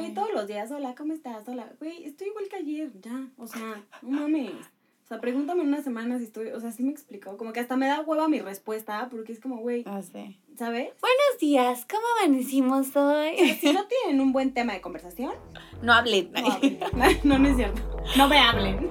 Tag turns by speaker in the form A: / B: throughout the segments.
A: güey, todos los días, hola, ¿cómo estás? Hola, güey, estoy igual que ayer, ya, o sea, no mames. O sea, pregúntame en una semana si estoy, o sea, sí me explicó, como que hasta me da hueva mi respuesta, porque es como, güey,
B: Ah, sí.
A: ¿sabes?
B: Buenos días, ¿cómo amanecimos hoy?
A: Si no tienen un buen tema de conversación,
B: No hablen.
A: no hablen. No, no es cierto. No me hablen.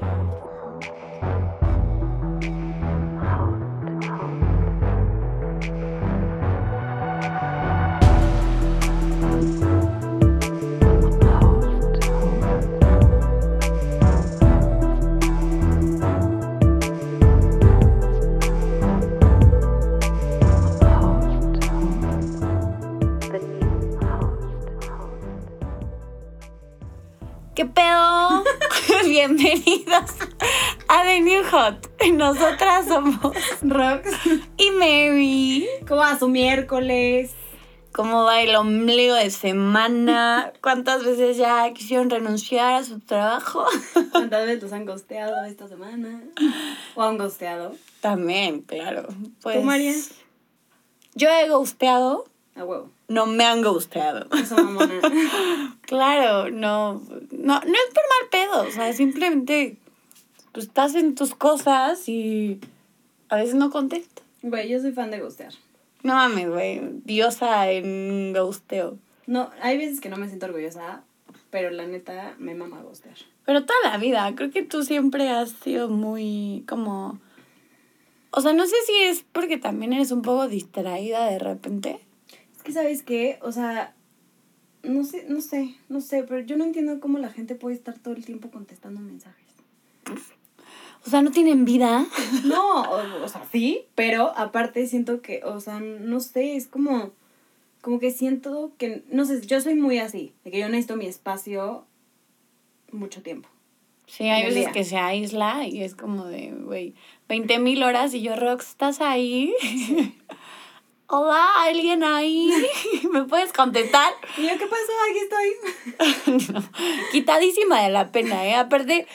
B: ¿Qué pedo? Bienvenidos a The New Hot. Nosotras somos
A: Rox,
B: y Mary.
A: ¿cómo va su miércoles?
B: ¿Cómo va el ombligo de semana? ¿Cuántas veces ya quisieron renunciar a su trabajo?
A: ¿Cuántas veces los han gosteado esta semana? ¿O han gosteado?
B: También, claro. Pues,
A: ¿Tú, María?
B: Yo he gusteado,
A: A huevo.
B: No me han gusteado.
A: Eso, mamona.
B: Claro, no, no, no es por mal pedo, o sea, simplemente pues, estás en tus cosas y a veces no contestas.
A: Güey, yo soy fan de gostear.
B: No mames, güey, diosa en gusteo.
A: No, hay veces que no me siento orgullosa, pero la neta me mama gostear.
B: Pero toda la vida, creo que tú siempre has sido muy como... O sea, no sé si es porque también eres un poco distraída de repente.
A: Que, ¿sabes qué? O sea, no sé, no sé, no sé, pero yo no entiendo cómo la gente puede estar todo el tiempo contestando mensajes.
B: O sea, no tienen vida.
A: No, o, o sea, sí, pero aparte siento que, o sea, no sé, es como, como que siento que, no sé, yo soy muy así, de que yo necesito mi espacio mucho tiempo.
B: Sí, hay veces
A: día.
B: que se aísla y es como de, güey, 20 mil horas y yo, Rox, ¿estás ahí? Hola, ¿alguien ahí? ¿Me puedes contestar?
A: Y yo, ¿qué pasó? Aquí estoy.
B: No, Quitadísima de la pena, ¿eh? Aparte,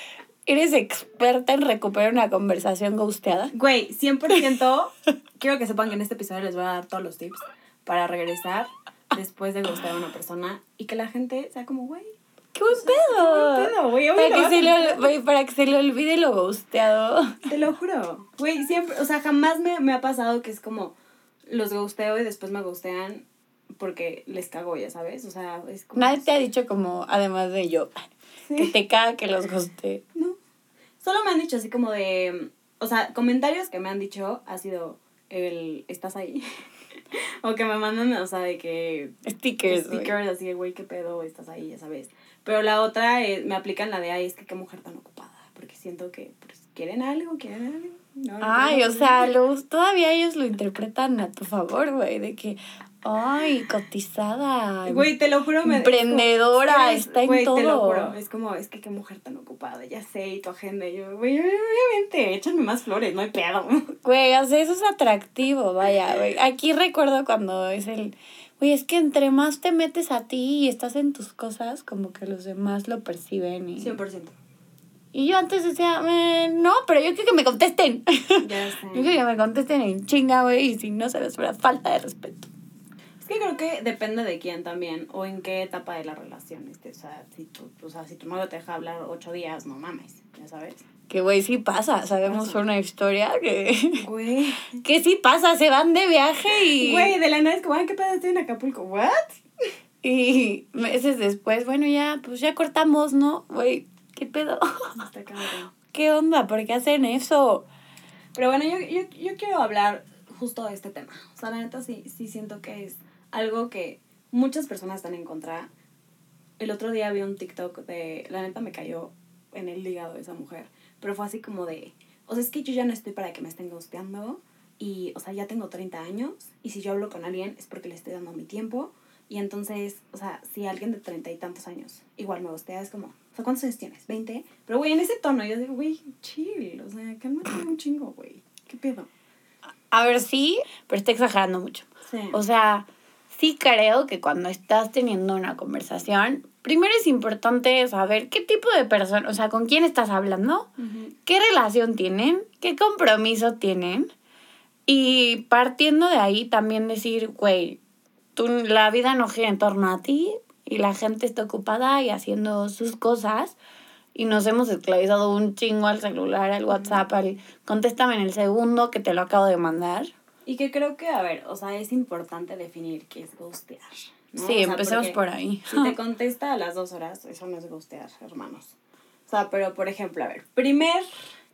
B: eres experta en recuperar una conversación gusteada.
A: Güey, 100%, quiero que sepan que en este episodio les voy a dar todos los tips para regresar después de gustar a una persona y que la gente sea como, güey,
B: ¡Qué buen pedo!
A: buen pedo, güey,
B: Para
A: lo
B: que, se güey, para que se le olvide lo gusteado.
A: te lo juro. Güey, siempre, o sea, jamás me, me ha pasado que es como, los gusteo y después me gustean porque les cago, ya sabes, o sea, es como...
B: Nadie te ha dicho como, además de yo,
A: Sí.
B: que te caga que los guste.
A: No. Solo me han dicho así como de. O sea, comentarios que me han dicho ha sido el. ¿Estás ahí? o que me mandan, o sea, de que.
B: Stickers.
A: Stickers así de, güey, qué pedo, estás ahí, ya sabes. Pero la otra, eh, me aplican la de, ay, es que qué mujer tan ocupada. Porque siento que, pues, ¿quieren algo? ¿Quieren algo? No,
B: Ay, o sea,
A: algo.
B: lo, todavía ellos lo interpretan a tu favor, güey, de que, ay, cotizada.
A: Güey, te lo juro, me.
B: Emprendedora,
A: es
B: está en
A: güey, te lo
B: todo.
A: juro. Es como, es que qué mujer tan ocupada, ya sé, y tu agenda. Y yo, güey, obviamente, échame más flores, no hay pedo.
B: Güey, o sea, eso es atractivo, vaya, güey. Aquí recuerdo cuando es el, güey, es que entre más te metes a ti y estás en tus cosas, como que los demás lo perciben. Y,
A: 100%.
B: Y yo antes decía, "Eh, no, pero yo quiero que me contesten.
A: Ya
B: yo quiero
A: sé.
B: que me contesten en chinga, güey, y si no se les fuera falta de respeto.
A: Es que creo que depende de quién también, o en qué etapa de la relación este, O sea, si tu, o sea, si tu novio te deja hablar ocho días, no mames, ya sabes.
B: Que, güey, sí pasa. Sabemos una historia que,
A: Güey.
B: que sí pasa. Se van de viaje y,
A: Güey, de la nada es como, ay, ¿qué pedo estoy en Acapulco? ¿What?
B: y meses después, bueno, ya, pues ya cortamos, ¿no? Güey, ¿qué pedo?
A: Está cabrón.
B: ¿Qué onda? ¿Por qué hacen eso?
A: Pero bueno, yo, yo, yo quiero hablar justo de este tema. O sea, la neta sí, sí siento que es algo que muchas personas están en contra. El otro día vi un TikTok de, la neta me cayó en el hígado esa mujer, pero fue así como de, o sea, es que yo ya no estoy para que me estén gusteando y, o sea, ya tengo 30 años y si yo hablo con alguien es porque le estoy dando mi tiempo y entonces, o sea, si alguien de treinta y tantos años igual me gustea, es como, o sea, ¿cuántos años tienes? ¿20? Pero, güey, en ese tono yo digo, güey, chill, o sea, cálmate un chingo, güey. ¿Qué pedo?
B: A ver, sí, pero está exagerando mucho.
A: Sí.
B: O sea, sí creo que cuando estás teniendo una conversación, primero es importante saber qué tipo de persona, o sea, con quién estás hablando,
A: Ujú.
B: qué relación tienen, qué compromiso tienen. Y partiendo de ahí también decir, güey, tú, la vida no gira en torno a ti y la gente está ocupada y haciendo sus cosas y nos hemos esclavizado un chingo al celular, al WhatsApp, al contéstame en el segundo que te lo acabo de mandar.
A: Y que creo que, a ver, o sea, es importante definir qué es ghostear. ¿no?
B: Sí,
A: O sea,
B: empecemos por ahí.
A: Si te contesta a las dos horas, eso no es ghostear, hermanos. O sea, pero por ejemplo, a ver, primer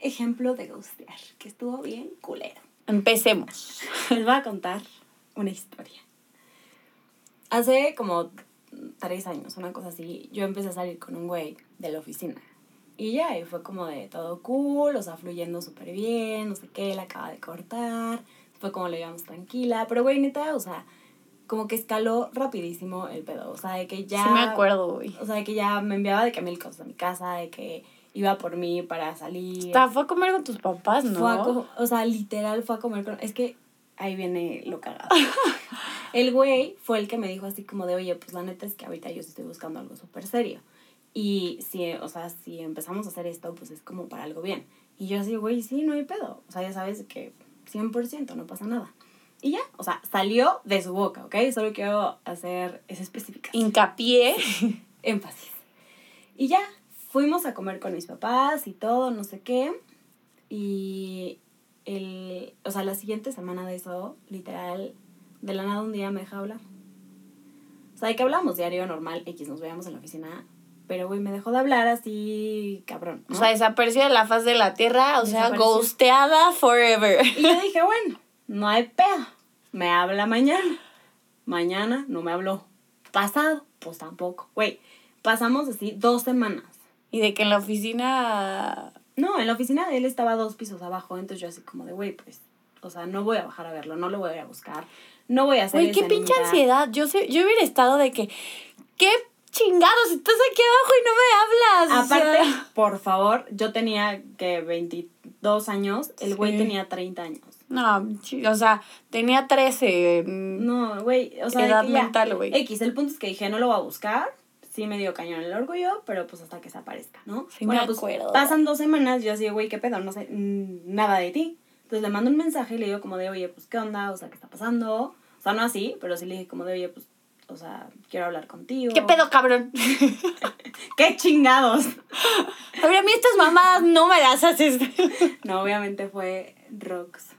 A: ejemplo de ghostear, que estuvo bien culero.
B: Empecemos.
A: Les voy a contar una historia. Hace como tres años, una cosa así, yo empecé a salir con un güey de la oficina. Y ya, y fue como de todo cool, o sea, fluyendo súper bien, no sé qué, la acaba de cortar, fue como lo llevamos tranquila, pero güey, neta, o sea, como que escaló rapidísimo el pedo, o sea, de que ya...
B: Sí me acuerdo, güey.
A: O sea, de que ya me enviaba de que mil cosas a mi casa, de que iba por mí para salir.
B: Hasta fue a comer con tus papás, ¿no?
A: Fue a o sea, literal fue a comer con... Es que ahí viene lo cagado. el güey fue el que me dijo así como de, oye, pues la neta es que ahorita yo estoy buscando algo súper serio. Y si, o sea, si empezamos a hacer esto, pues es como para algo bien. Y yo así, güey, sí, no hay pedo. O sea, ya sabes que 100% no pasa nada. Y ya, o sea, salió de su boca, ¿ok? Solo quiero hacer esa especificación
B: Hincapié.
A: énfasis. Y ya, fuimos a comer con mis papás y todo, no sé qué. Y el, o sea, la siguiente semana de eso, literal, de la nada un día me deja hablar. O sea, de que hablamos diario normal, X, nos veíamos en la oficina. Pero, güey, me dejó de hablar así, cabrón.
B: O
A: ¿no?
B: sea, desapareció de la faz de la tierra, o sea, ghosteada forever.
A: Y yo dije, bueno, no hay pedo. Me habla mañana. Mañana no me habló. Pasado, pues tampoco. Güey, pasamos así dos semanas.
B: Y de que en la oficina.
A: No, en la oficina de él estaba dos pisos abajo, entonces yo así como de, güey, pues, o sea, no voy a bajar a verlo, no lo voy a ir a buscar, no voy a hacer
B: Güey, qué pinche ansiedad. Yo, sé, yo hubiera estado de que. ¿Qué chingados? Estás aquí abajo y no me hablas. O
A: Aparte,
B: sea,
A: por favor, yo tenía que 22 años, el güey
B: Sí.
A: tenía 30 años.
B: no, o sea, tenía 13. mm,
A: No, güey, o sea,
B: Edad mental, güey.
A: X, el punto es que dije, no lo voy a buscar. Sí me dio cañón el orgullo, pero pues hasta que se aparezca, ¿no?
B: Sí me
A: pues
B: acuerdo.
A: pasan dos semanas, yo así, güey, ¿qué pedo? No sé mm, nada de ti. Entonces le mando un mensaje y le digo como de, oye, pues, ¿qué onda? O sea, ¿qué está pasando? O sea, no así, pero sí le dije como de, oye, pues, o sea, quiero hablar contigo.
B: ¿Qué pedo, cabrón?
A: ¡Qué chingados!
B: A ver, a mí estas mamadas no me las haces.
A: No, obviamente fue Rox,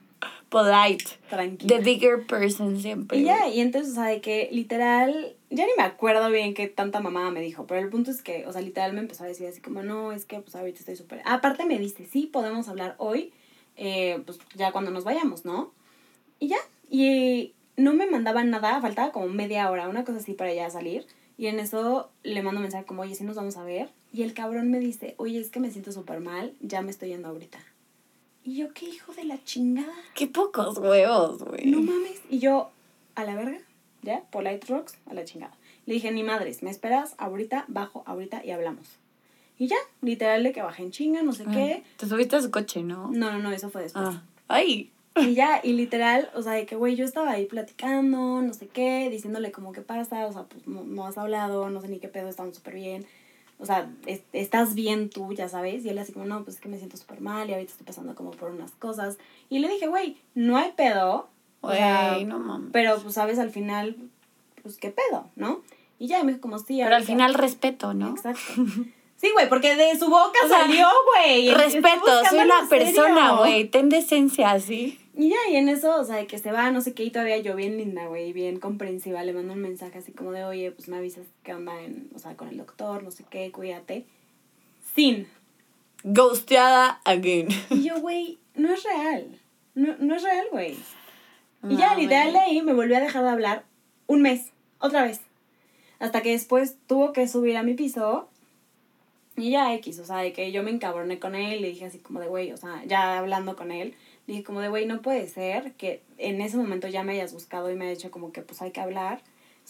B: Polite.
A: tranquila.
B: The bigger person siempre.
A: Y ya, y entonces, o sea, de que literal, ya ni me acuerdo bien qué tanta mamá me dijo, pero el punto es que, o sea, literal me empezó a decir así como, no, es que pues ahorita estoy súper... Aparte me dice, sí, podemos hablar hoy, eh, pues ya cuando nos vayamos, ¿no? Y ya, y no me mandaba nada, faltaba como media hora, una cosa así para ya salir, y en eso le mando un mensaje como, oye, sí nos vamos a ver, y el cabrón me dice, oye, es que me siento súper mal, ya me estoy yendo ahorita. Y yo, qué hijo de la chingada.
B: Qué pocos huevos, güey.
A: No mames. Y yo, a la verga, ¿ya? Polite Rocks, a la chingada. Le dije, ni madres, me esperas ahorita, bajo ahorita y hablamos. Y ya, literal de que bajé en chinga, no sé qué.
B: Te subiste a su coche, ¿no?
A: No, no, no, eso fue después.
B: Ah. Ay.
A: Y ya, y literal, o sea, de que, güey, yo estaba ahí platicando, no sé qué, diciéndole como qué pasa, o sea, pues no, no has hablado, no sé ni qué pedo, estamos súper bien. O sea, es- estás bien tú, ya sabes. Y él así como, no, pues es que me siento súper mal y ahorita estoy pasando como por unas cosas. Y le dije, güey, no hay pedo. O sea,
B: Güey, no mames.
A: pero, pues, sabes, al final, pues, ¿qué pedo? ¿no? Y ya me dijo como, sí.
B: Pero al final respeto, ¿no?
A: Exacto. Sí, güey, porque de su boca
B: O sea,
A: salió, güey.
B: Respeto, soy una persona, güey. Ten decencia, ¿sí?
A: Y ya, y en eso, o sea, de que se va, no sé qué, y todavía yo bien linda, güey, bien comprensiva, le mando un mensaje así como de, oye, pues me avisas qué onda en, o sea, con el doctor, no sé qué, cuídate. Sin.
B: Ghosteada again.
A: Y yo, güey, no es real. No, no es real, güey. Y ya, literal de ahí me volvió a dejar de hablar un mes, otra vez. Hasta que después tuvo que subir a mi piso. Y ya X, o sea, de que yo me encabroné con él, le dije así como de, güey, o sea, ya hablando con él, dije como de, güey, no puede ser que en ese momento ya me hayas buscado y me haya dicho como que pues hay que hablar,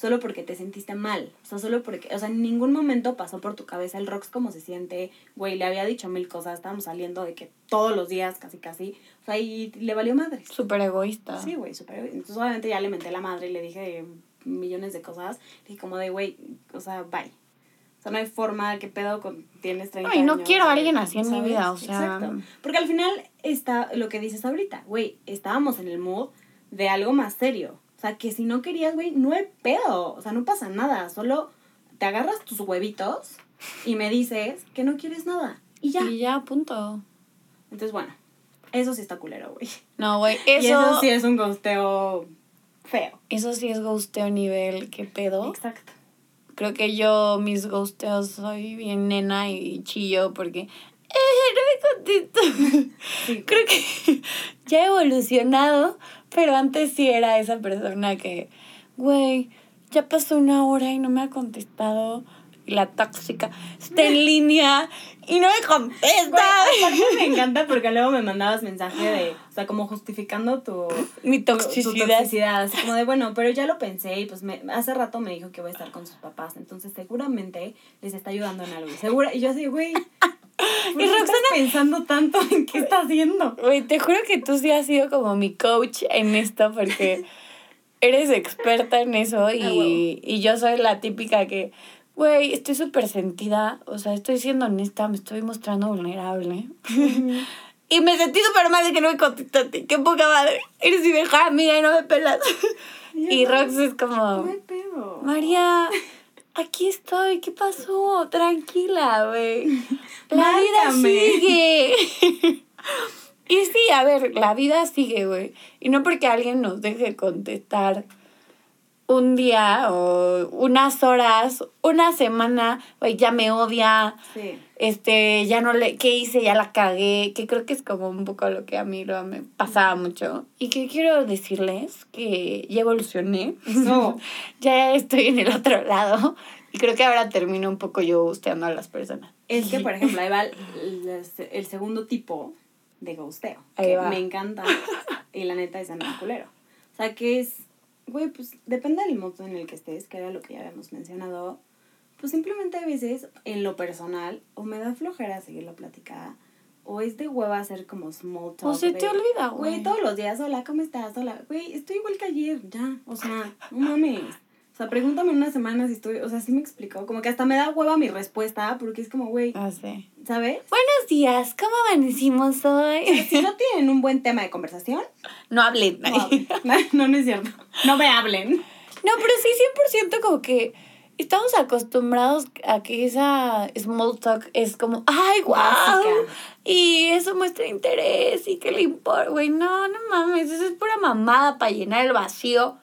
A: solo porque te sentiste mal, o sea, solo porque, o sea, en ningún momento pasó por tu cabeza el Rox como se siente, güey, le había dicho mil cosas, estábamos saliendo de que todos los días, casi casi, o sea, y le valió madre.
B: Súper egoísta.
A: Sí, güey, súper. Entonces, obviamente, ya le menté la madre y le dije millones de cosas. Dije, como de, güey, o sea, bye. O sea, no hay forma, ¿qué pedo con tienes 30
B: Ay, no
A: años,
B: quiero a alguien así en mi vida, o sea-
A: Exacto. Porque al final está lo que dices ahorita, güey, estábamos en el mood de algo más serio. O sea, que si no querías, güey, no hay pedo. O sea, no pasa nada. Solo te agarras tus huevitos y me dices que no quieres nada. Y ya.
B: Y ya, punto.
A: Entonces, bueno, eso sí está culero, güey.
B: No, güey,
A: Y eso
B: eso,
A: sí es un gosteo feo.
B: eso sí es ghosteo nivel, ¿qué pedo?
A: Exacto.
B: Creo que yo, mis ghosteos, soy bien nena y chillo porque... Eh, no me contesto.
A: Sí.
B: Creo que ya he evolucionado, pero antes sí era esa persona que, güey, ya pasó una hora y no me ha contestado. Y la tóxica está en línea y no me contesta.
A: Aparte me encanta porque luego me mandabas mensaje de, o sea, como justificando tu,
B: Mi
A: tu- tu
B: toxicidad.
A: toxicidad, así como de, bueno, pero ya lo pensé y pues me, hace rato me dijo que voy a estar con sus papás, entonces seguramente les está ayudando en algo. Segura, y yo así, güey, ¿por qué estás pensando tanto en qué está haciendo?
B: Güey, te juro que tú sí has sido como mi coach en esto porque eres experta en eso y, y yo soy la típica que, güey, estoy súper sentida, o sea, estoy siendo honesta, me estoy mostrando vulnerable. y me sentí súper mal de que no me contestaste, qué poca madre, eres mi mejor amiga y no me pelas. y Rox es como,
A: No hay pedo.
B: María, aquí estoy, ¿qué pasó? Tranquila, güey. La vida sigue. y sí, a ver, la vida sigue, güey. Y no porque alguien nos deje contestar un día o unas horas, una semana, güey, ya me odia,
A: Sí.
B: Este, ya no le, ¿qué hice? Ya la cagué, que creo que es como un poco lo que a mí luego me pasaba mucho. Y que quiero decirles que ya evolucioné.
A: Eso.
B: ya estoy en el otro lado. Y creo que ahora termino un poco yo gusteando a las personas.
A: Es que, por ejemplo, ahí va el, el- el segundo tipo de ghosteo.
B: Ahí
A: que
B: va.
A: Me encanta. Y la neta es el culero. O sea, que es, güey, pues depende del modo en el que estés, que era lo que ya habíamos mencionado. Pues simplemente a veces, en lo personal, o me da flojera seguir la plática, o es de hueva hacer como small talk.
B: O se
A: de,
B: te olvida, güey.
A: Güey, todos los días, hola, ¿cómo estás? Hola, güey, estoy igual que ayer, ya. O sea, no mames. O sea, pregúntame en una semana si estoy, o sea, sí me explicó. Como que hasta me da hueva mi respuesta, porque es como, güey,
B: Ah, sí.
A: ¿sabes?
B: Buenos días, ¿cómo amanecimos hoy?
A: Si no tienen un buen tema de conversación,
B: No hablen.
A: no hablen. No, no es cierto. No me hablen.
B: No, pero sí, 100% como que estamos acostumbrados a que esa small talk es como, ay, wow.
A: Básica.
B: Y eso muestra interés y que le importa. Güey, no, no mames, eso es pura mamada para llenar el vacío.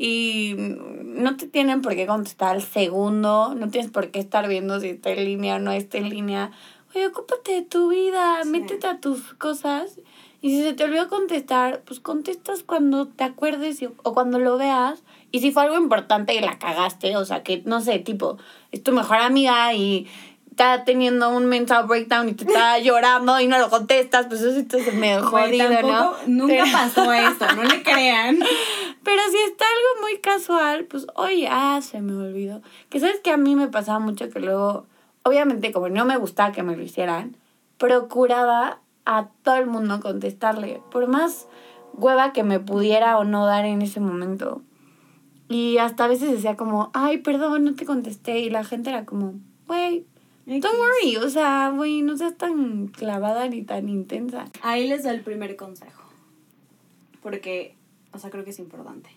B: Y no te tienen por qué contestar al segundo, no tienes por qué estar viendo si está en línea o no está en línea. Oye, ocúpate de tu vida,
A: Sí.
B: métete a tus cosas. Y si se te olvidó contestar, pues contestas cuando te acuerdes y- o cuando lo veas. Y si fue algo importante y la cagaste, o sea, que no sé, tipo, es tu mejor amiga y está teniendo un mental breakdown y te está llorando y no lo contestas, pues eso está medio jodido, ¿no?
A: Nunca
B: Pero-
A: pasó esto, no le crean.
B: pero si está algo muy casual, pues, oye, ah, se me olvidó. Que sabes que a mí me pasaba mucho que luego, obviamente, como no me gustaba que me lo hicieran, procuraba a todo el mundo contestarle, por más hueva que me pudiera o no dar en ese momento. Y hasta a veces decía como, ay, perdón, no te contesté. Y la gente era como, güey, don't worry. O sea, güey, no seas tan clavada ni tan intensa.
A: Ahí les doy el primer consejo. Porque, o sea, creo que es importante.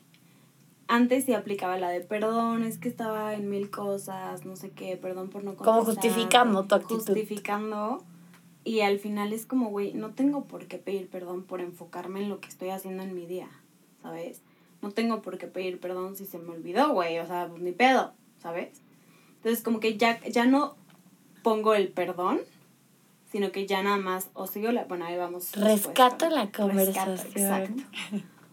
A: Antes sí aplicaba la de perdón, es que estaba en mil cosas, no sé qué, perdón por no contestar.
B: Como justificando tu actitud.
A: Justificando. Y al final es como, güey, no tengo por qué pedir perdón por enfocarme en lo que estoy haciendo en mi día, ¿sabes? No tengo por qué pedir perdón si se me olvidó, güey, o sea, pues ni pedo, ¿sabes? Entonces como que ya, ya no pongo el perdón, sino que ya nada más, o sigo la, bueno, ahí vamos. después,
B: Rescato
A: ¿no?
B: la
A: Rescato,
B: conversación.
A: exacto.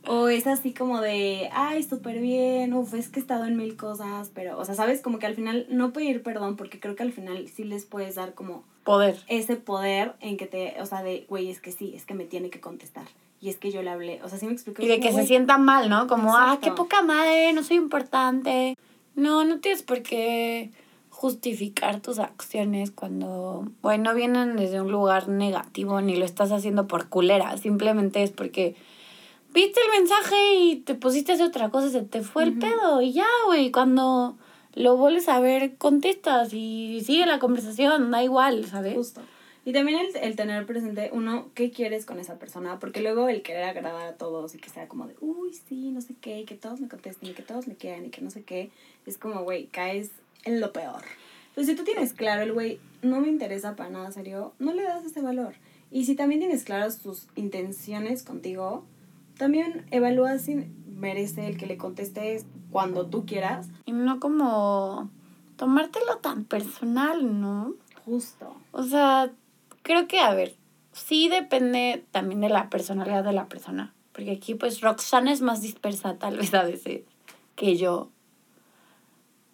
A: O es así como de, ay, súper bien, uf, es que he estado en mil cosas, pero, o sea, sabes, como que al final no pedir perdón, porque creo que al final sí les puedes dar como
B: Poder.
A: ese poder en que te, o sea, de, güey, es que sí, es que me tiene que contestar. Y es que yo le hablé, o sea, sí me explico.
B: Y de que se sienta mal, ¿no? Como, ah,
A: Exacto.
B: qué poca madre, no soy importante. No, no tienes por qué justificar tus acciones cuando, bueno, vienen desde un lugar negativo ni lo estás haciendo por culera. Simplemente es porque viste el mensaje y te pusiste a hacer otra cosa, se te fue el
A: Ujú.
B: pedo y ya, güey. Cuando lo vuelves a ver, contestas y sigue la conversación, da igual, ¿sabes?
A: Justo. Y también el, el tener presente, uno, ¿qué quieres con esa persona? Porque luego el querer agradar a todos y que sea como de, uy, sí, no sé qué, y que todos me contesten y que todos me quieran y que no sé qué, es como, güey, caes es lo peor. Entonces, si tú tienes claro, el güey no me interesa para nada serio, no le das ese valor. Y si también tienes claras tus intenciones contigo, también evalúa si merece el que le contestes cuando tú quieras.
B: Y no como tomártelo tan personal, ¿no?
A: Justo.
B: O sea, creo que, a ver, sí depende también de la personalidad de la persona. Porque aquí, pues, Roxana es más dispersa, tal vez a veces, que yo.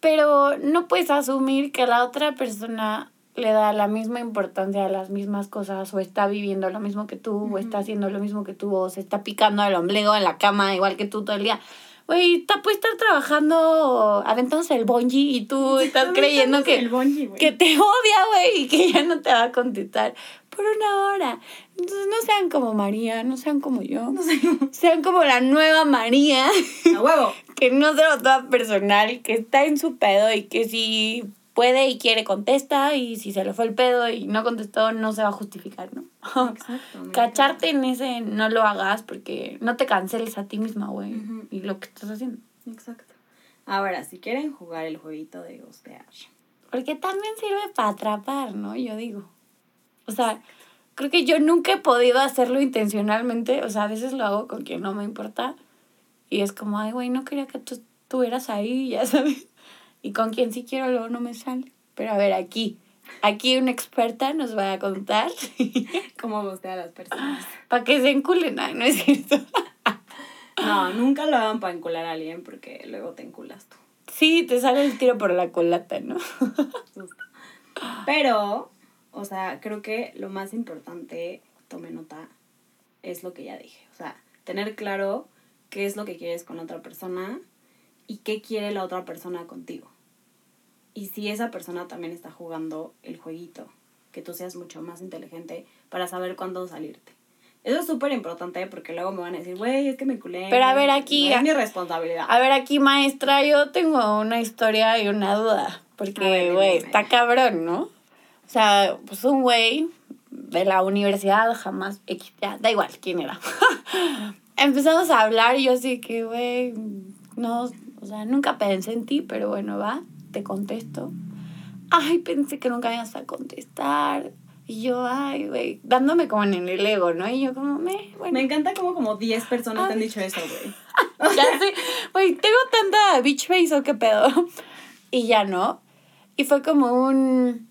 B: Pero no puedes asumir que la otra persona le da la misma importancia a las mismas cosas, o está viviendo lo mismo que tú, o está haciendo lo mismo que tú, o se está picando el ombligo en la cama igual que tú todo el día. Güey, está puede estar trabajando, aventándose el bungee y tú estás creyendo que,
A: El bungee, güey.
B: que te odia, güey, y que ya no te va a contestar por una hora. Entonces no sean como María, no sean como yo.
A: No sé,
B: Sean como la nueva María,
A: a huevo.
B: que no se lo toma personal, que está en su pedo y que si puede y quiere contesta y si se le fue el pedo y no contestó no se va a justificar, ¿no?
A: Exacto.
B: Cacharte en ese no lo hagas porque no te canceles a ti misma, güey, y lo que estás haciendo.
A: Exacto. Ahora, si quieren jugar el jueguito de gustear.
B: Porque también sirve para atrapar, ¿no? Yo digo. O sea, creo que yo nunca he podido hacerlo intencionalmente. O sea, a veces lo hago con quien no me importa. Y es como, ay, güey, no quería que tú estuvieras ahí, ya sabes. Y con quien sí quiero, luego no me sale. Pero a ver, aquí. Aquí una experta nos va a contar
A: ¿Cómo gustea a las personas?
B: para que se enculen. Ay, no es cierto.
A: No, nunca lo hagan para encular a alguien porque luego te enculas tú.
B: Sí, te sale el tiro por la colata, ¿no?
A: Justo. Pero, o sea, creo que lo más importante, tome nota, es lo que ya dije. O sea, tener claro qué es lo que quieres con la otra persona y qué quiere la otra persona contigo. Y si esa persona también está jugando el jueguito, que tú seas mucho más inteligente para saber cuándo salirte. Eso es súper importante porque luego me van a decir, güey, es que me culé.
B: Pero a ver, aquí-
A: No es mi responsabilidad.
B: A ver, aquí, maestra, yo tengo una historia y una duda. Porque, güey, está cabrón, ¿no? O sea, pues un güey de la universidad jamás. Da igual quién era. Empezamos a hablar y yo así que, güey, no, o sea, nunca pensé en ti, pero bueno, va, te contesto. Ay, pensé que nunca me ibas a contestar. Y yo, ay, güey, dándome como en el ego, ¿no? Y yo como, me, bueno.
A: Me encanta como como 10 personas te han dicho eso, güey.
B: ya sé, güey, tengo tanta bitch face o qué pedo. Y ya no. Y fue como un,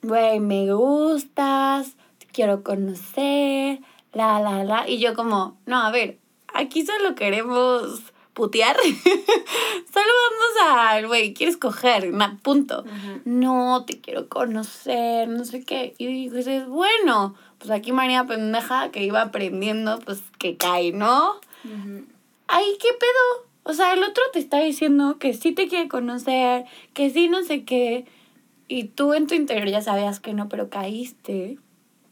B: güey, me gustas, te quiero conocer, la, la, la. Y yo como, no, a ver, aquí solo queremos putear. solo vamos a, güey, quieres coger, punto. No, te quiero conocer, no sé qué. Y dices, bueno, pues aquí María pendeja que iba aprendiendo, pues que cae, ¿no? Ay, ¿qué pedo? O sea, el otro te está diciendo que sí te quiere conocer, que sí no sé qué, y tú en tu interior ya sabías que no, pero caíste.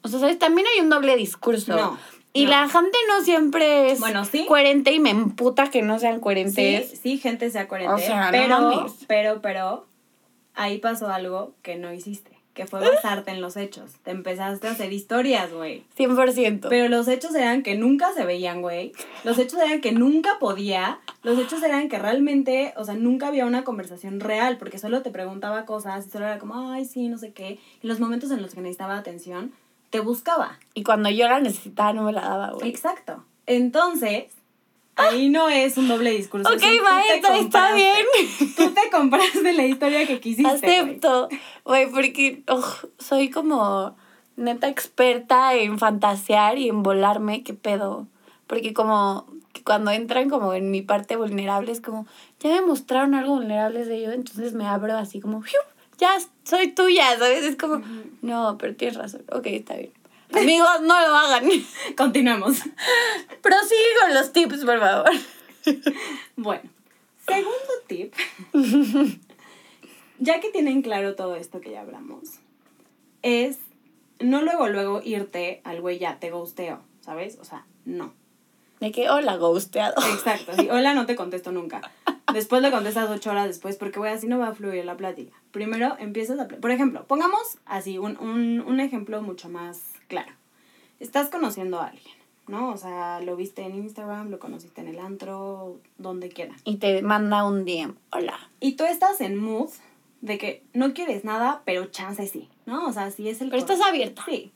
B: O sea, ¿sabes? También hay un doble discurso.
A: No,
B: Y
A: no.
B: la gente no siempre es
A: Bueno, sí.
B: coherente y me emputa que no sean
A: Sí,
B: coherentes.
A: sí, gente sea coherente.
B: O sea, no
A: pero,
B: mames.
A: pero, pero, ahí pasó algo que no hiciste. Que fue basarte en los hechos. Te empezaste a hacer historias, güey.
B: 100%.
A: Pero los hechos eran que nunca se veían, güey. Los hechos eran que nunca podía. Los hechos eran que realmente, o sea, nunca había una conversación real, porque solo te preguntaba cosas y solo era como, ay, sí, no sé qué. Y los momentos en los que necesitaba atención, te buscaba.
B: Y cuando yo la necesitaba no me la daba, güey.
A: Exacto. Entonces, ahí no es un doble discurso.
B: Ok,
A: es
B: maestra, está bien.
A: Tú te compraste la historia que quisiste.
B: Acepto, güey, porque ugh, soy como neta experta en fantasear y en volarme, qué pedo. Porque como cuando entran como en mi parte vulnerable es como, ya me mostraron algo vulnerable de ellos, entonces me abro así como, ¡fiu! Ya soy tuya, ¿sabes? Es como, no, pero tienes razón, ok, está bien. Amigos, no lo hagan.
A: Continuemos.
B: Prosigue con los tips, por favor.
A: Bueno, segundo tip. ya que tienen claro todo esto que ya hablamos, es no luego, luego irte al güey ya, te gusteo, ¿sabes? O sea, no.
B: De que, hola, ghosteado.
A: Exacto, así, hola, no te contesto nunca. Después le contestas ocho horas después, porque güey, así no va a fluir la plática. Primero empiezas a... Por ejemplo, pongamos así un, un, un ejemplo mucho más claro. Estás conociendo a alguien, ¿no? O sea, lo viste en Instagram, lo conociste en el antro, donde quiera.
B: Y te manda un DM, hola.
A: Y tú estás en mood de que no quieres nada, pero chance sí, ¿no? O sea, si es el...
B: Pero estás abierta.
A: Sí,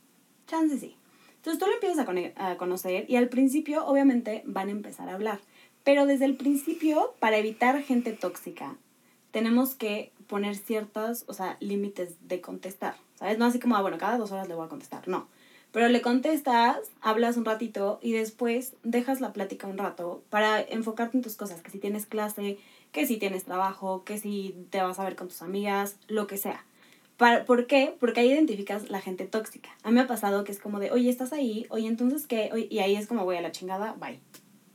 A: chance sí. Entonces tú lo empiezas a, a conocer y al principio obviamente van a empezar a hablar. Pero desde el principio, para evitar gente tóxica, tenemos que poner ciertos, o sea, límites de contestar. ¿Sabes? No así como, ah, bueno, cada dos horas le voy a contestar. No. Pero le contestas, hablas un ratito y después dejas la plática un rato para enfocarte en tus cosas. Que si tienes clase, que si tienes trabajo, que si te vas a ver con tus amigas, lo que sea. ¿Por qué? Porque ahí identificas la gente tóxica. A mí me ha pasado que es como de, oye, ¿estás ahí? Oye, entonces, ¿qué? Oye, y ahí es como, voy a la chingada, bye.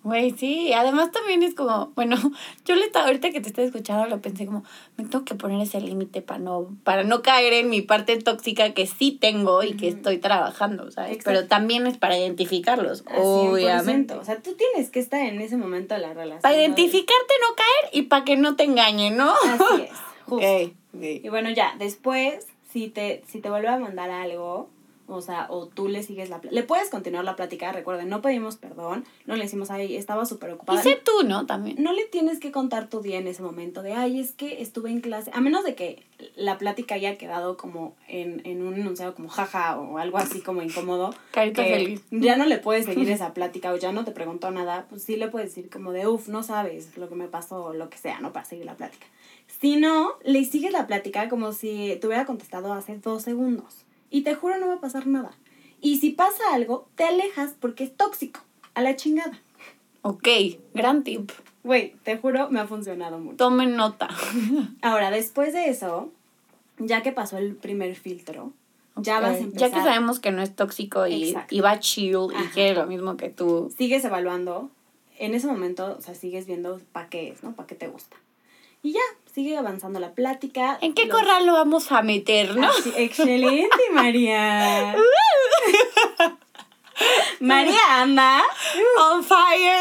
B: Güey, sí, además también es como, bueno, yo le estaba, ahorita que te estoy escuchando lo pensé como, me tengo que poner ese límite para no, para no caer en mi parte tóxica que sí tengo y que estoy trabajando, ¿sabes?
A: Exacto.
B: Pero también es para identificarlos,
A: 100%.
B: obviamente.
A: O sea, tú tienes que estar en ese momento de la relación.
B: Para identificarte, no caer y para que no te engañen, ¿no?
A: Así es, justo.
B: Ok, sí.
A: Y bueno, ya, después, si te, si te vuelve a mandar algo, o sea, o tú le sigues la plática, le puedes continuar la plática, recuerden, no pedimos perdón, no le decimos, ay, estaba súper
B: Y
A: ocupada.
B: sé tú, ¿no? También.
A: No le tienes que contar tu día en ese momento de, ay, es que estuve en clase, a menos de que la plática haya quedado como en, en un enunciado como jaja o algo así como incómodo.
B: Carita
A: que
B: feliz.
A: Ya no le puedes seguir esa plática o ya no te preguntó nada, pues sí le puedes decir como de, uff, no sabes lo que me pasó o lo que sea, ¿no? Para seguir la plática. Si no, le sigues la plática como si te hubiera contestado hace dos segundos. Y te juro no va a pasar nada. Y si pasa algo, te alejas porque es tóxico. A la chingada.
B: Ok, gran tip.
A: Güey, te juro, me ha funcionado mucho.
B: Tomen nota.
A: Ahora, después de eso, ya que pasó el primer filtro, ya vas a empezar.
B: Ya que sabemos que no es tóxico y, y va chill y
A: Ajá.
B: quiere lo mismo que tú.
A: Sigues evaluando. En ese momento, o sea, sigues viendo para qué es, ¿no? Para qué te gusta. Y ya, sigue avanzando la plática.
B: ¿En qué
A: Los-
B: corral lo vamos a meter, no?
A: Excelente, María. María anda.
B: On fire.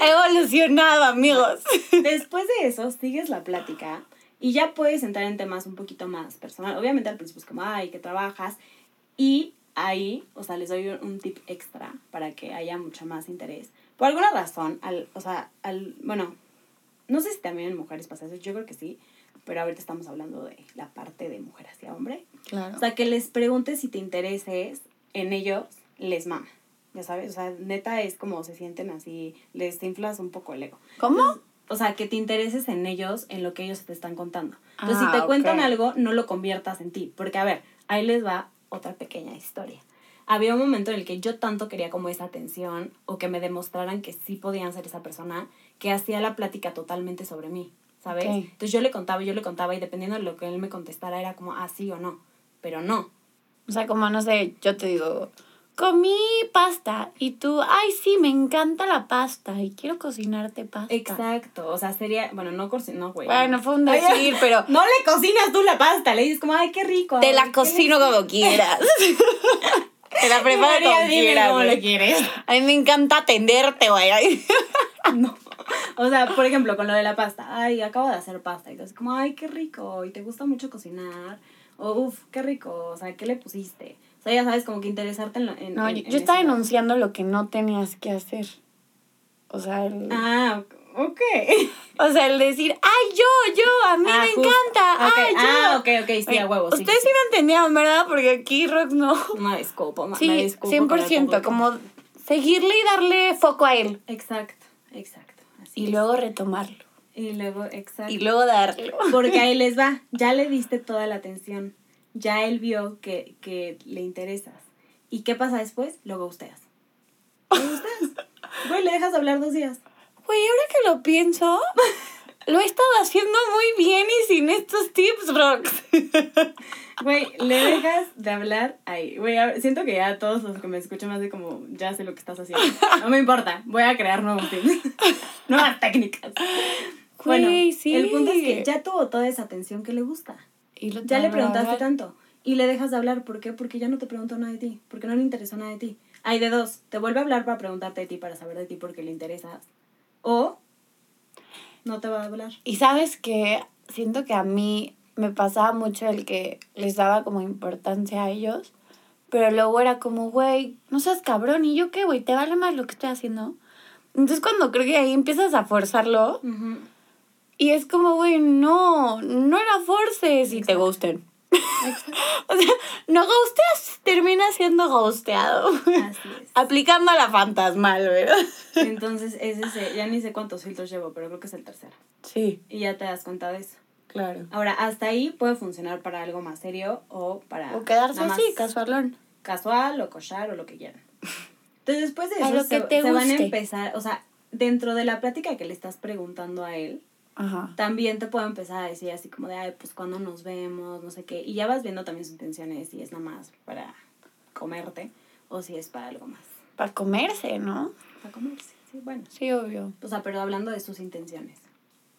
B: Evolucionado, amigos.
A: Después de eso, sigues la plática y ya puedes entrar en temas un poquito más personal. Obviamente al principio es como, ay, que trabajas. Y ahí, o sea, les doy un, un tip extra para que haya mucho más interés. Por alguna razón, al, o sea, al, bueno, no sé si también en mujeres pasa eso, yo creo que sí, pero ahorita estamos hablando de la parte de mujer hacia hombre.
B: Claro.
A: O sea, que les preguntes si te intereses en ellos, les mama. Ya sabes, o sea, neta es como se sienten así, les inflas un poco el ego.
B: ¿Cómo?
A: O sea, que te intereses en ellos, en lo que ellos te están contando. Entonces,
B: Ah,
A: si te cuentan algo, no lo conviertas en ti. Porque, a ver, ahí les va otra pequeña historia. Había un momento en el que yo tanto quería como esa atención o que me demostraran que sí podían ser esa persona, que hacía la plática totalmente sobre mí, ¿sabes?
B: Ok.
A: Entonces yo le contaba, yo le contaba y dependiendo de lo que él me contestara era como, ah, sí o no. Pero no.
B: O sea, como no sé, yo te digo, comí pasta y tú, ay, sí, me encanta la pasta y quiero cocinarte pasta.
A: Exacto. O sea, sería, bueno, no, no, güey.
B: Bueno, fue un decir, pero
A: No le cocinas tú la pasta, le dices como, ay, qué rico.
B: te la
A: ¿qué
B: cocino como quieras. te la preparo
A: María,
B: como
A: dime
B: quieras. güey.
A: lo quieres.
B: A mí me encanta atenderte, güey.
A: No. O sea, por ejemplo, con lo de la pasta. Ay, acabo de hacer pasta. Y entonces, como, ay, qué rico. Y te gusta mucho cocinar. O, uff, qué rico. O sea, ¿qué le pusiste? O sea, ya sabes, como que interesarte en lo. En,
B: No,
A: en-
B: yo,
A: en
B: yo estaba
A: ese-
B: enunciando lo que no tenías que hacer. O sea, el,
A: Ah, ok.
B: o sea, el decir, ay, yo, yo, a mí
A: Ah,
B: me
A: justo.
B: encanta,
A: Ok,
B: ay, yo.
A: Ah, ok, ok, sí, a huevo. sí,
B: Ustedes sí,
A: sí.
B: me entendieron, ¿verdad? Porque aquí Rox no.
A: Una disculpa, ma- me
B: Sí,
A: disculpo con el
B: 100%,
A: público.
B: como seguirle y darle foco a él.
A: Exacto, exacto.
B: Y luego retomarlo.
A: Y luego, exacto.
B: Y luego darlo.
A: Porque ahí les va, ya le diste toda la atención, ya él vio que, que le interesas. ¿Y qué pasa después? Lo gusteas. Lo gusteas. Güey, le dejas de hablar dos días.
B: Güey, ahora que lo pienso, lo he estado haciendo muy bien y sin estos tips, Rox.
A: Güey, le dejas de hablar ahí. Güey, siento que ya todos los que me escuchan más de como, ya sé lo que estás haciendo. No me importa, voy a crear nuevos tips. Nuevas técnicas. Bueno,
B: sí.
A: el punto es que ya tuvo toda esa atención que le gusta.
B: Y
A: Ya le preguntaste tanto y le dejas de hablar. ¿Por qué? Porque ya no te preguntó nada de ti. Porque no le interesó nada de ti. Hay de dos. Te vuelve a hablar para preguntarte de ti, para saber de ti porque le interesas. O no te va a hablar.
B: Y sabes que siento que a mí me pasaba mucho el que les daba como importancia a ellos, pero luego era como, güey, no seas cabrón, ¿y yo qué, güey? ¿Te vale más lo que estoy haciendo? Entonces cuando creo que ahí empiezas a forzarlo Y es como, güey, no, no la forces y te gusten. o sea, no ghosteas, termina siendo ghosteado.
A: Así es.
B: Aplicando a la fantasmal, ¿verdad?
A: Entonces, es ese, ya ni sé cuántos filtros llevo, pero creo que es el tercero.
B: Sí,
A: Y ya te das cuenta de eso.
B: claro.
A: Ahora, hasta ahí puede funcionar para algo más serio o para.
B: O quedarse así, casualón.
A: Casual o cochar o lo que quieran. Entonces, después de eso, se, se van a empezar. O sea, dentro de la plática que le estás preguntando a él,
B: Ajá.
A: también te puedo empezar a decir así como de, ay, pues cuando nos vemos, no sé qué. Y ya vas viendo también sus intenciones, si es nada más para comerte o si es para algo más.
B: Para comerse, ¿no?
A: Para comerse, sí, bueno.
B: Sí, obvio.
A: O sea, pero hablando de sus intenciones.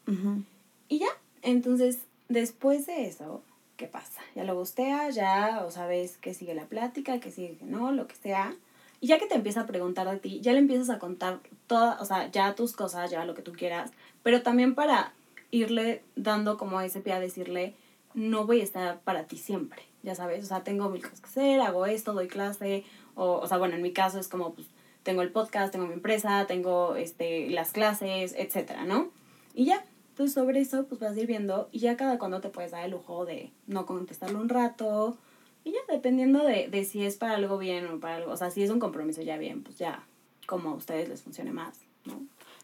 B: Ujú.
A: Y ya, entonces, después de eso, ¿qué pasa? Ya lo gustea, ya, o sabes que sigue la plática, que sigue que no, lo que sea. Y ya que te empieza a preguntar de ti, ya le empiezas a contar toda, o sea, ya tus cosas, ya lo que tú quieras, pero también para irle dando como ese pie a decirle, no voy a estar para ti siempre, ya sabes, o sea, tengo mil cosas que hacer, hago esto, doy clase, o, o sea, bueno, en mi caso es como, pues, tengo el podcast, tengo mi empresa, tengo, este, las clases, etcétera, ¿no? Y ya, entonces sobre eso, pues vas a ir viendo, y ya cada cuando te puedes dar el lujo de no contestarlo un rato, y ya, dependiendo de, de si es para algo bien o para algo, o sea, si es un compromiso ya bien, pues ya, como a ustedes les funcione más,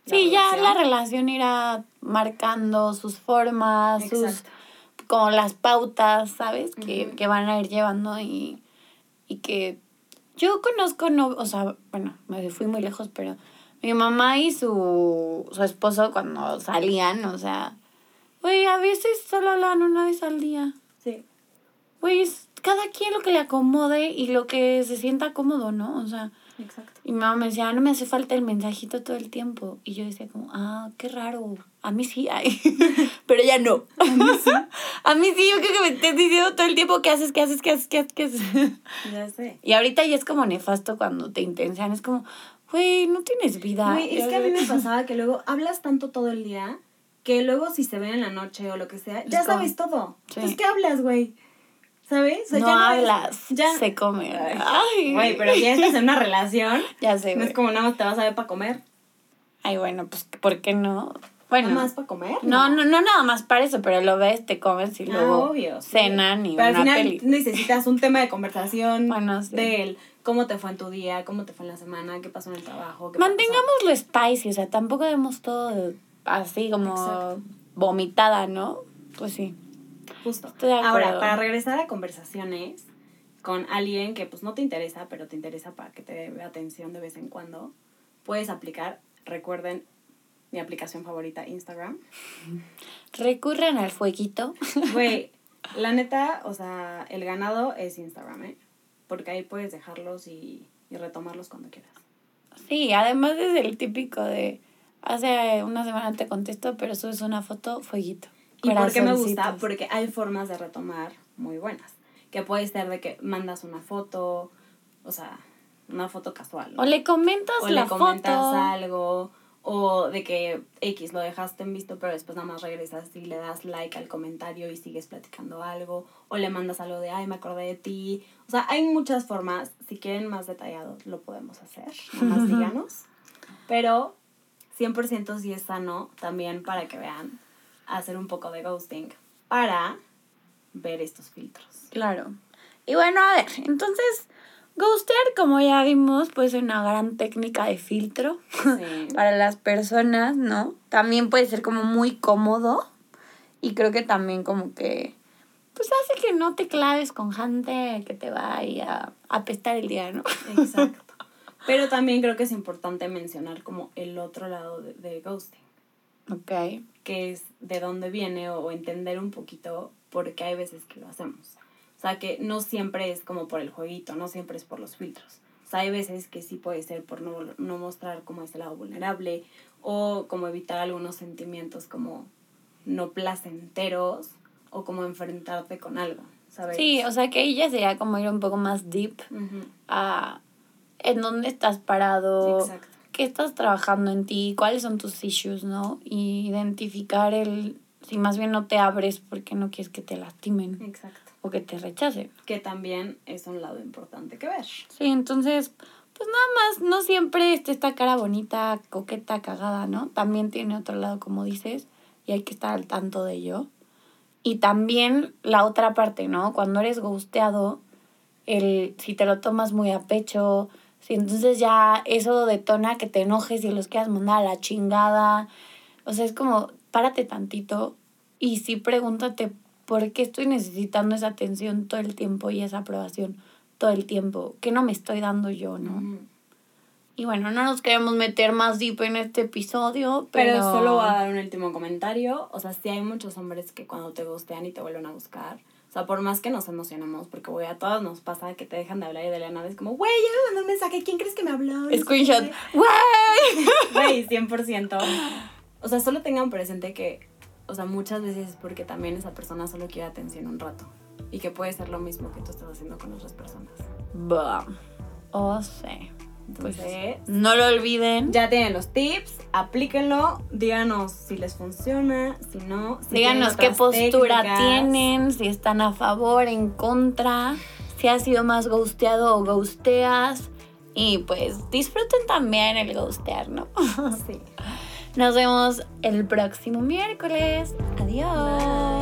B: Sí, ya la relación irá marcando sus formas, sus como las pautas, ¿sabes? Que, que van a ir llevando y, y que yo conozco, no, o sea, bueno, me fui muy lejos, pero mi mamá y su, su esposo cuando salían, o sea, güey, a veces solo hablan una vez al día.
A: Sí,
B: Güey, cada quien lo que le acomode y lo que se sienta cómodo, ¿no? O sea,
A: exacto.
B: y mi mamá me decía, "Ah, no me hace falta el mensajito todo el tiempo. Y yo decía como, ah, qué raro. A mí sí, ay. pero ya no. A mí sí. a mí sí, yo creo que me estés diciendo todo el tiempo qué haces, qué haces, qué haces, qué haces, qué haces.
A: Ya sé.
B: y ahorita ya es como nefasto cuando te intensan. Es como, güey, no tienes vida.
A: Güey, es que a mí me pasaba que luego hablas tanto todo el día que luego si se ven en la noche o lo que sea, ya sabes todo.
B: Sí.
A: Entonces, ¿qué hablas, güey? ¿Sabes? O sea,
B: no
A: ya
B: hablas,
A: ya.
B: se come.
A: Ay, Güey, pero ya estás en una relación.
B: Ya sé,
A: No es como nada más te vas a ver para comer.
B: Ay, bueno, pues, ¿por qué no? Bueno.
A: ¿Nada más para comer?
B: No, no, no nada más para eso, pero lo ves, te comes y
A: Ah,
B: luego
A: obvio, sí.
B: cenan y
A: Pero al
B: una
A: final
B: peli.
A: necesitas un tema de conversación
B: Bueno, sí.
A: del cómo te fue en tu día, cómo te fue en la semana, qué pasó en el trabajo. qué pasó.
B: Mantengámoslo spicy, o sea, tampoco demos todo así como
A: Exacto.
B: vomitada, ¿no? Pues sí.
A: Justo.
B: Estoy de acuerdo.
A: Ahora, para regresar a conversaciones con alguien que pues no te interesa, pero te interesa para que te dé atención de vez en cuando, puedes aplicar, recuerden, mi aplicación favorita, Instagram.
B: Recurren al fueguito.
A: Güey, la neta, o sea, el ganado es Instagram, ¿eh? Porque ahí puedes dejarlos y, y retomarlos cuando quieras.
B: Sí, además es el típico de hace una semana te contesto, pero subes una foto, fueguito.
A: ¿Y por qué me gusta? Porque hay formas de retomar muy buenas. Que puede ser de que mandas una foto, o sea, una foto casual. ¿no?
B: O le comentas
A: o
B: la
A: le comentas
B: foto.
A: algo, o de que X lo dejaste en visto, pero después nada más regresas y le das like al comentario y sigues platicando algo, o le mandas algo de, ay, me acordé de ti. O sea, hay muchas formas. Si quieren más detallado, lo podemos hacer. Nada más díganos. Pero 100% sí es sano también para que vean hacer un poco de ghosting para ver estos filtros.
B: Claro. Y bueno, a ver, entonces, ghostear, como ya vimos, puede ser una gran técnica de filtro
A: Sí.
B: para las personas, ¿no? También puede ser como muy cómodo y creo que también como que, pues hace que no te claves con gente que te vaya a apestar el día, ¿no?
A: Exacto. Pero también creo que es importante mencionar como el otro lado de, de ghosting,
B: Ok.
A: que es de dónde viene o, o entender un poquito por qué hay veces que lo hacemos. O sea, que no siempre es como por el jueguito, no siempre es por los filtros. O sea, hay veces que sí puede ser por no, no mostrar como ese lado vulnerable o como evitar algunos sentimientos como no placenteros o como enfrentarte con algo, ¿sabes?
B: Sí, o sea que ella sería como ir un poco más deep
A: Ujú,
B: a en dónde estás parado,
A: Exacto.
B: Qué estás trabajando en ti, cuáles son tus issues, ¿no? Y identificar el, si más bien no te abres porque no quieres que te lastimen
A: Exacto.
B: o que te rechacen.
A: Que también es un lado importante que ver.
B: Sí, entonces, pues nada más, no siempre está esta cara bonita, coqueta, cagada, ¿no? También tiene otro lado, como dices, y hay que estar al tanto de ello. Y también la otra parte, ¿no? Cuando eres gusteado, el, si te lo tomas muy a pecho, si entonces ya eso detona que te enojes y los quieras mandar a la chingada. O sea, es como, párate tantito y sí pregúntate por qué estoy necesitando esa atención todo el tiempo y esa aprobación todo el tiempo. ¿Qué no me estoy dando yo, no? Y bueno, no nos queremos meter más deep en este episodio, pero...
A: Pero solo voy a dar un último comentario. O sea, sí hay muchos hombres que cuando te gustean y te vuelven a buscar. O sea, por más que nos emocionemos, porque güey, a todos nos pasa que te dejan de hablar y de la nada es como, güey, ya me mandó un mensaje, ¿quién crees que me habló?
B: Screenshot. ¡Güey!
A: Güey, 100%. O sea, solo tengan presente que, o sea, muchas veces es porque también esa persona solo quiere atención un rato. Y que puede ser lo mismo que tú estás haciendo con otras personas.
B: Bah. O Pues no lo olviden.
A: ya tienen los tips, aplíquenlo, díganos si les funciona, si no. si
B: Díganos qué postura
A: técnicas.
B: tienen, si están a favor, en contra, si has sido más ghosteado o ghosteas. Y pues disfruten también el ghostear, ¿no?
A: Sí.
B: Nos vemos el próximo miércoles. Adiós.